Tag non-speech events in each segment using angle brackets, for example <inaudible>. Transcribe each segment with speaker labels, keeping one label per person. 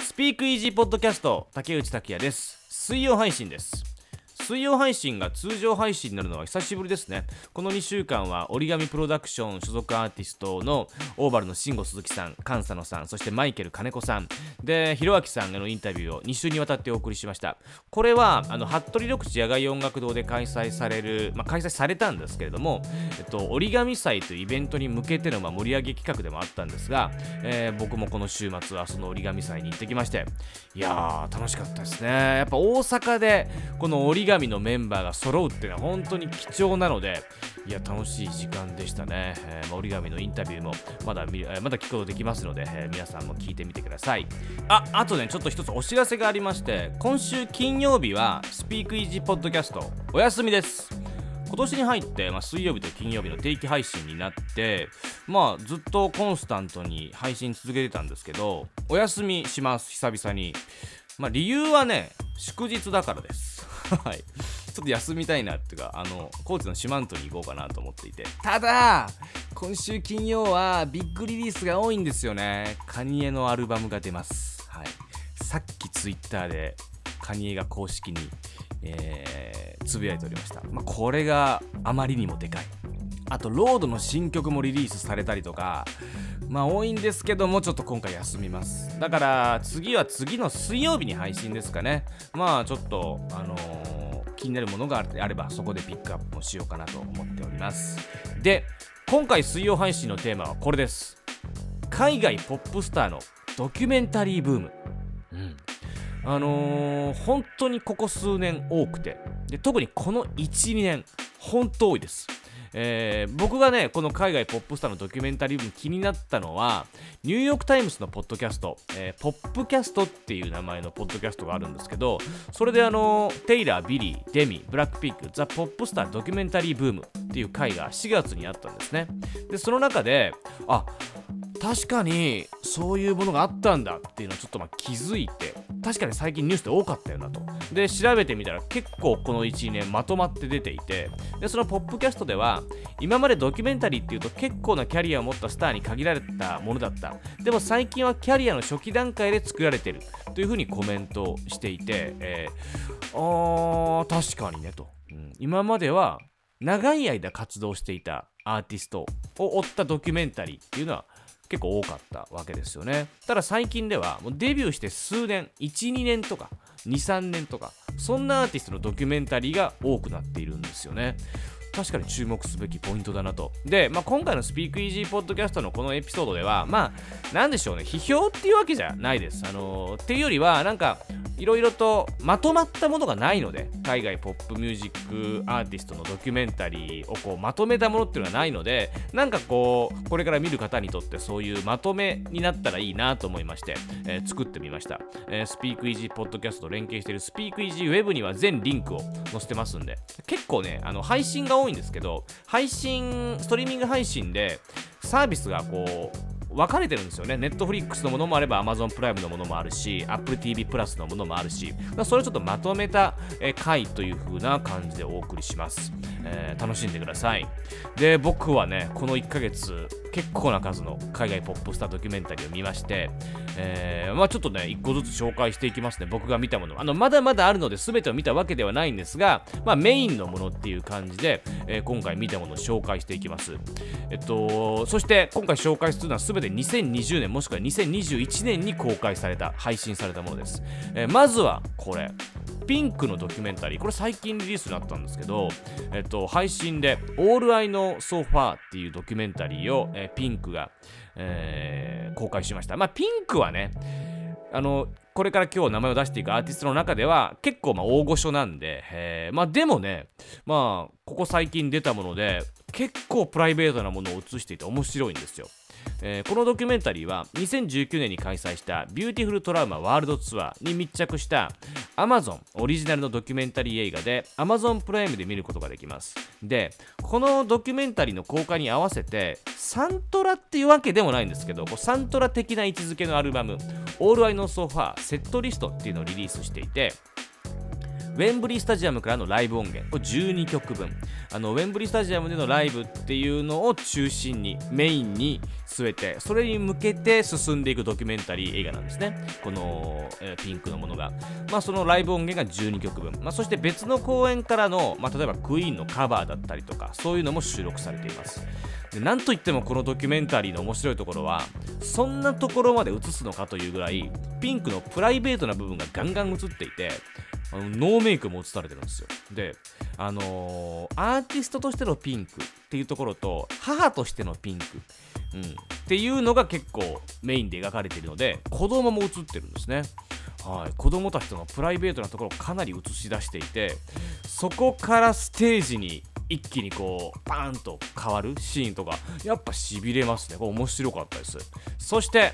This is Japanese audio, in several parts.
Speaker 1: スピークイージーポッドキャスト竹内拓也です。水曜配信です。水曜配信が通常配信になるのは久しぶりですね。この2週間は折り紙プロダクション所属アーティストのオーバルの慎吾鈴木さん菅佐野さんそしてマイケル金子さん。でひろあきさんへのインタビューを2週にわたってお送りしました。これはあの服部緑地野外音楽堂で開催される、まあ、開催されたんですけれども、えっと、折り紙祭というイベントに向けての、ま、盛り上げ企画でもあったんですが、えー、僕もこの週末はその折り紙祭に行ってきましていやー楽しかったですね。やっぱ大阪でこの折り紙神のメンバーが揃うっていうのは本当に貴重なのでいや楽しい時間でしたね、えー、折り紙のインタビューもまだ見、えまだ聞くことできますので、えー、皆さんも聞いてみてください。ああとねちょっと一つお知らせがありまして今週金曜日はスピークイージーポッドキャストお休みです。今年に入って、まあ、水曜日と金曜日の定期配信になってまあずっとコンスタントに配信続けてたんですけどお休みします久々に。まあ理由はね祝日だからです。<laughs> はい。ちょっと休みたいなっていうかあの高知の四万十に行こうかなと思っていて。ただ今週金曜はビッグリリースが多いんですよね。カニエのアルバムが出ます。はい。さっきツイッターでカニエが公式に、えー、つぶやいておりました、まあ、これがあまりにもでかい。あとロードの新曲もリリースされたりとかまあ多いんですけどもちょっと今回休みます。だから次は次の水曜日に配信ですかね。まあちょっとあのー、気になるものがあればそこでピックアップもしようかなと思っております。で今回水曜配信のテーマはこれです。海外ポップスターのドキュメンタリーブーム。うん。あのー、本当にここ数年多くて。で特にこの12年本当多いですえー、僕がねこの海外ポップスターのドキュメンタリーブーム気になったのはニューヨーク・タイムズのポッドキャスト、えー、ポップキャストっていう名前のポッドキャストがあるんですけどそれであのテイラー、ビリー、デミ、ブラックピンク、 The Pop Star Documentary Boom っていう回が4月にあったんですね。でその中であ確かにそういうものがあったんだっていうのをちょっとまあ気づいて確かに最近ニュースで多かったよなと。で調べてみたら結構この12年まとまって出ていてでそのポップキャストでは今までドキュメンタリーっていうと結構なキャリアを持ったスターに限られたものだった。でも最近はキャリアの初期段階で作られてるというふうにコメントしていて、えー、あー確かにねと、うん、今までは長い間活動していたアーティストを追ったドキュメンタリーっていうのは結構多かったわけですよね。ただ最近ではもうデビューして数年12年とか23年とかそんなアーティストのドキュメンタリーが多くなっているんですよね。確かに注目すべきポイントだなと。で、まあ、今回のスピークイージーポッドキャストのこのエピソードでは、まあ、なんでしょうね、批評っていうわけじゃないです。あのー、っていうよりは、なんか、いろいろとまとまったものがないので、海外ポップミュージックアーティストのドキュメンタリーをこうまとめたものっていうのがないので、なんかこう、これから見る方にとってそういうまとめになったらいいなと思いまして、えー、作ってみました。えー、スピークイージーポッドキャストと連携しているスピークイージーウェブには全リンクを載せてますんで、結構ね、あの配信が多いんですけど配信ストリーミング配信でサービスがこう分かれてるんですよね。ネットフリックスのものもあれば Amazon プライムのものもあるし、Apple TV プラスのものもあるし、それをちょっとまとめた回という風な感じでお送りします。えー、楽しんでください。で、僕はね、この1ヶ月、結構な数の海外ポップスタードキュメンタリーを見まして、えー、まあちょっとね、1個ずつ紹介していきますね。僕が見たもの。あの、まだまだあるので全てを見たわけではないんですが、まあメインのものっていう感じで、えー、今回見たものを紹介していきます。えっと、そして今回紹介するのは全て2020年もしくは2021年に公開された、配信されたものです。えー、まずはこれ。ピンクのドキュメンタリー、これ最近リリースになったんですけど、えっと、配信で、All I Know So Far っていうドキュメンタリーを、えー、ピンクが、えー、公開しました。まあ、ピンクはね、あの、これから今日名前を出していくアーティストの中では結構ま大御所なんで、えー、まあでもね、まあここ最近出たもので結構プライベートなものを映していて面白いんですよ。えー、このドキュメンタリーは2019年に開催したビューティフルトラウマワールドツアーに密着した Amazon オリジナルのドキュメンタリー映画で Amazon プライムで見ることができます。でこのドキュメンタリーの公開に合わせてサントラっていうわけでもないんですけどこうサントラ的な位置づけのアルバム All I Know So Far セットリストっていうのをリリースしていてウェンブリースタジアムからのライブ音源。これ12曲分あのウェンブリースタジアムでのライブっていうのを中心にメインに据えてそれに向けて進んでいくドキュメンタリー映画なんですね。この、えー、ピンクのものが。まあそのライブ音源が12曲分、まあ、そして別の公演からの、まあ、例えばクイーンのカバーだったりとかそういうのも収録されています。でなんといってもこのドキュメンタリーの面白いところはそんなところまで映すのかというぐらいピンクのプライベートな部分がガンガン映っていてあのノーメイクも映されてるんですよ。であのー、アーティストとしてのピンクっていうところと母としてのピンク、うん、っていうのが結構メインで描かれているので子供も映ってるんですね。はい、子供たちとのプライベートなところをかなり映し出していてそこからステージに一気にこうパーンと変わるシーンとかやっぱしびれますね。これ面白かったです。そして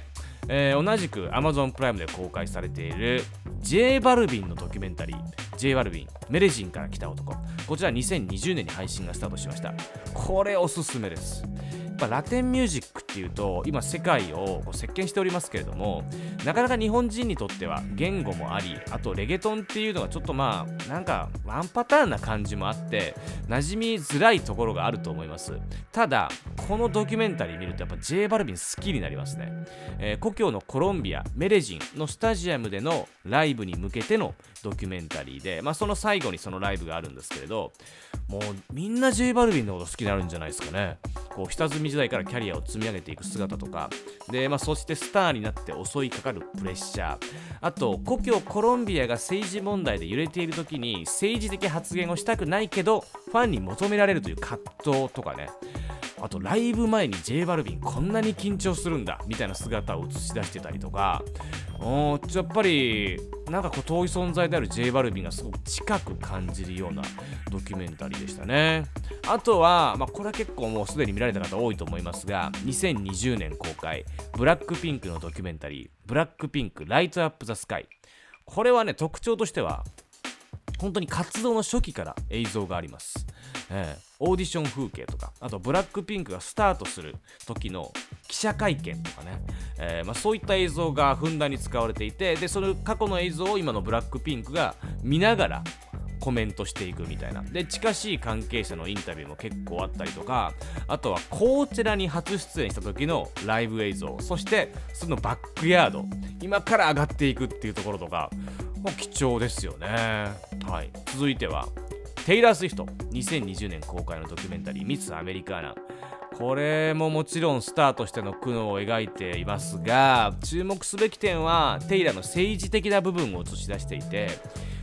Speaker 1: えー、同じく Amazon プライムで公開されている J バルビンのドキュメンタリー J バルビンメレジンから来た男。こちら2020年に配信がスタートしました。これおすすめです。やっぱラテンミュージックっていうと今世界をこう席巻しておりますけれどもなかなか日本人にとっては言語もありあとレゲトンっていうのがちょっとまあなんかワンパターンな感じもあって馴染みづらいところがあると思います。ただこのドキュメンタリー見るとやっぱ J バルビン好きになりますね、えー、故郷のコロンビアメレジンのスタジアムでのライブに向けてのドキュメンタリーで、まあ、その最後にそのライブがあるんですけれどもうみんな J バルビンのこと好きになるんじゃないですかね。こう下積み時代からキャリアを積み上げていく姿とか。で、まあ、そしてスターになって襲いかかるプレッシャー。あと故郷コロンビアが政治問題で揺れている時に政治的発言をしたくないけどファンに求められるという葛藤とかね。あとライブ前に J バルビンこんなに緊張するんだみたいな姿を映し出してたりとかおやっぱりなんかこう遠い存在である J バルビンがすごく近く感じるようなドキュメンタリーでしたね。あとは、まあ、これは結構もうすでに見られた方多いと思いますが2020年公開ブラックピンクのドキュメンタリーブラックピンクライトアップザスカイ。これはね特徴としては本当に活動の初期から映像があります、えー、オーディション風景とかあとブラックピンクがスタートする時の記者会見とかね、えー、まあ、そういった映像がふんだんに使われていてでその過去の映像を今のブラックピンクが見ながらコメントしていくみたいな。で近しい関係者のインタビューも結構あったりとかあとはコーチェラに初出演した時のライブ映像そしてそのバックヤード今から上がっていくっていうところとか貴重ですよね。はい。続いては。テイラー・スウィフト2020年公開のドキュメンタリー「ミス・アメリカーナ」これももちろんスターとしての苦悩を描いていますが注目すべき点はテイラーの政治的な部分を映し出していて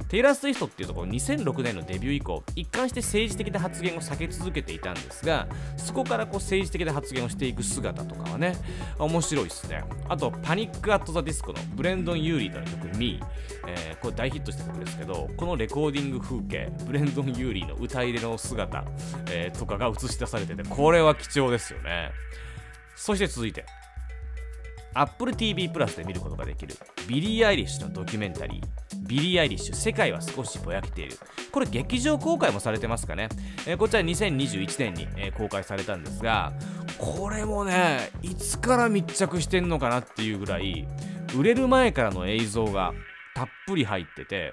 Speaker 1: テイラー・スウィフトっていうところ2006年のデビュー以降一貫して政治的な発言を避け続けていたんですがそこからこう政治的な発言をしていく姿とかはね面白いですね。あとパニック・アット・ザ・ディスコのブレンドン・ユーリーとの曲「ME」えー、これ大ヒットした曲ですけどこのレコーディング風景ブレンドン・ユーリーの歌入れの姿、えー、とかが映し出されててこれは貴重ですよね。そして続いて。Apple TV プラスで見ることができるビリー・アイリッシュのドキュメンタリービリー・アイリッシュ世界は少しぼやけている。これ劇場公開もされてますかね、えー、こちら2021年に、えー、公開されたんですがこれもねいつから密着してんのかなっていうぐらい売れる前からの映像がたっぷり入ってて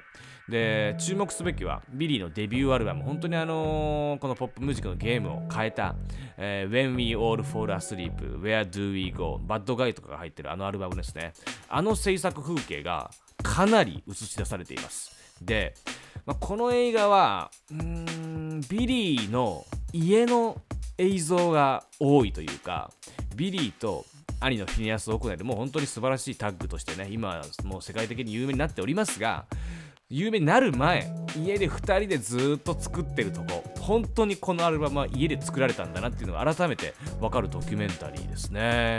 Speaker 1: で注目すべきはビリーのデビューアルバム。本当にあのー、このポップミュージックのゲームを変えた、えー、When We All Fall Asleep Where Do We Go Bad Guy とかが入ってるあのアルバムですね。あの制作風景がかなり映し出されています。で、まあ、この映画はうんビリーの家の映像が多いというかビリーと兄のフィニアス・オコネルも本当に素晴らしいタッグとしてね今もう世界的に有名になっておりますが有名になる前家で2人でずっと作ってるとこ。本当にこのアルバムは家で作られたんだなっていうのが改めて分かるドキュメンタリーですね。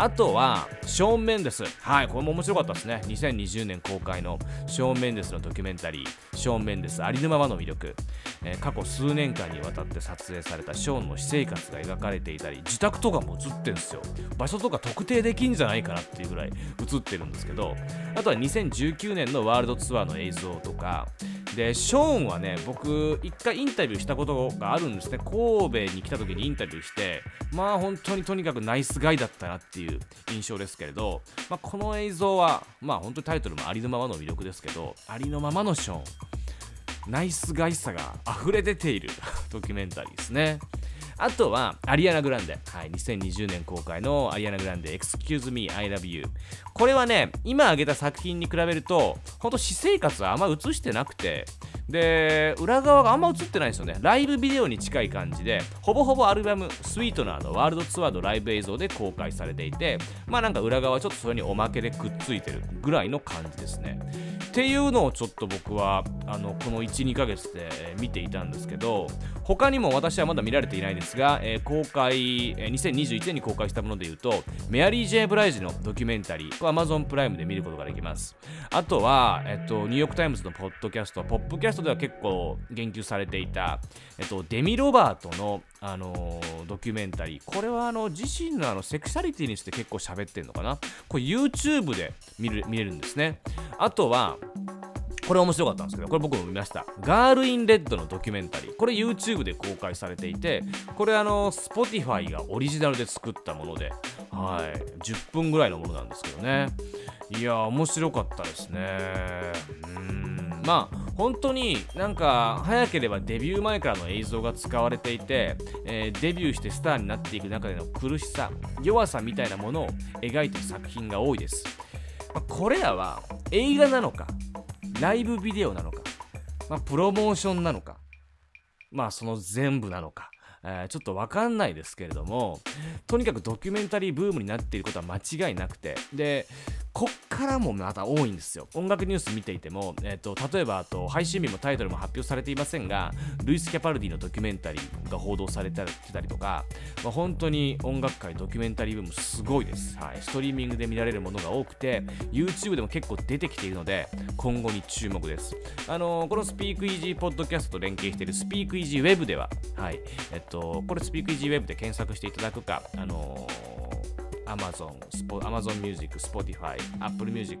Speaker 1: あとはショーン・メンデスはいこれも面白かったですね。2020年公開のショーン・メンデスのドキュメンタリー。ショーン・メンデスありのままの魅力、えー、過去数年間にわたって撮影されたショーンの私生活が描かれていたり自宅とかも映ってるんですよ。場所とか特定できんじゃないかなっていうぐらい映ってるんですけどあとは2019年のワールドツアーの映像とか。でショーンはね僕一回インタビューしたことがあるんですね。神戸に来た時にインタビューしてまあ本当にとにかくナイスガイだったなっていう印象ですけれど、まあ、この映像はまあ本当にタイトルもありのままの魅力ですけどありのままのショーンナイスガイさが溢れ出ている <laughs> ドキュメンタリーですねあとは、アリアナ・グランデ。はい、2020年公開のアリアナ・グランデ、Excuse Me, I Love You。これはね、今挙げた作品に比べると、ほんと私生活はあんま映してなくて、で、裏側があんま映ってないですよね。ライブビデオに近い感じで、ほぼほぼアルバム、スイートナーのワールドツアーのライブ映像で公開されていて、まあなんか裏側ちょっとそれにおまけでくっついてるぐらいの感じですね。っていうのをちょっと僕はあのこの12ヶ月で見ていたんですけど他にも私はまだ見られていないですが、えー、公開、えー、2021年に公開したもので言うとメアリー・ジェイ・ブライジのドキュメンタリー Amazon プライムで見ることができますあとは、えっと、ニューヨーク・タイムズのポッドキャストポップキャストでは結構言及されていた、えっと、デミ・ロヴァートのあのー、ドキュメンタリー。これはあの自身のあのセクシャリティにして結構喋ってるのかな。これ YouTube で見る見れるんですね。あとはこれ面白かったんですけど、これ僕も見ました。ガールインレッドのドキュメンタリー。これ YouTube で公開されていて、これあの、Spotify がオリジナルで作ったもので、はい、10分ぐらいのものなんですけどね。いや、面白かったですね。うん、まあ、本当になんか早ければデビュー前からの映像が使われていて、えー、デビューしてスターになっていく中での苦しさ弱さみたいなものを描いてる作品が多いです、まあ、これらは映画なのかライブビデオなのか、まあ、プロモーションなのか、まあその全部なのか、えー、ちょっとわかんないですけれども、とにかくドキュメンタリーブームになっていることは間違いなくて、で、こっからもまた多いんですよ。音楽ニュース見ていても、えーと、例えばあと配信日もタイトルも発表されていませんが、ルイス・キャパルディのドキュメンタリーが報道されてたりとか、まあ、本当に音楽界ドキュメンタリーブームすごいです、はい。ストリーミングで見られるものが多くて、YouTube でも結構出てきているので、今後に注目です。あのー、このスピークイージーポッドキャストと連携しているスピークイージーウェブでは、はい、えっと、これスピークイージーウェブで検索していただくか、あのー Amazon、Amazon Music、Spotify、Apple Music、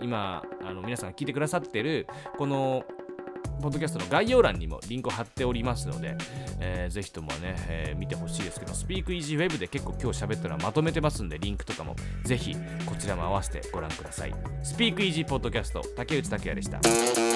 Speaker 1: 今あの皆さんが聞いてくださってるこのポッドキャストの概要欄にもリンクを貼っておりますので、えー、ぜひともね、えー、見てほしいですけど、Speak Easy Web で結構今日喋ったのはまとめてますんで、リンクとかもぜひこちらも合わせてご覧ください。Speak Easy Podcast 竹内拓也でした。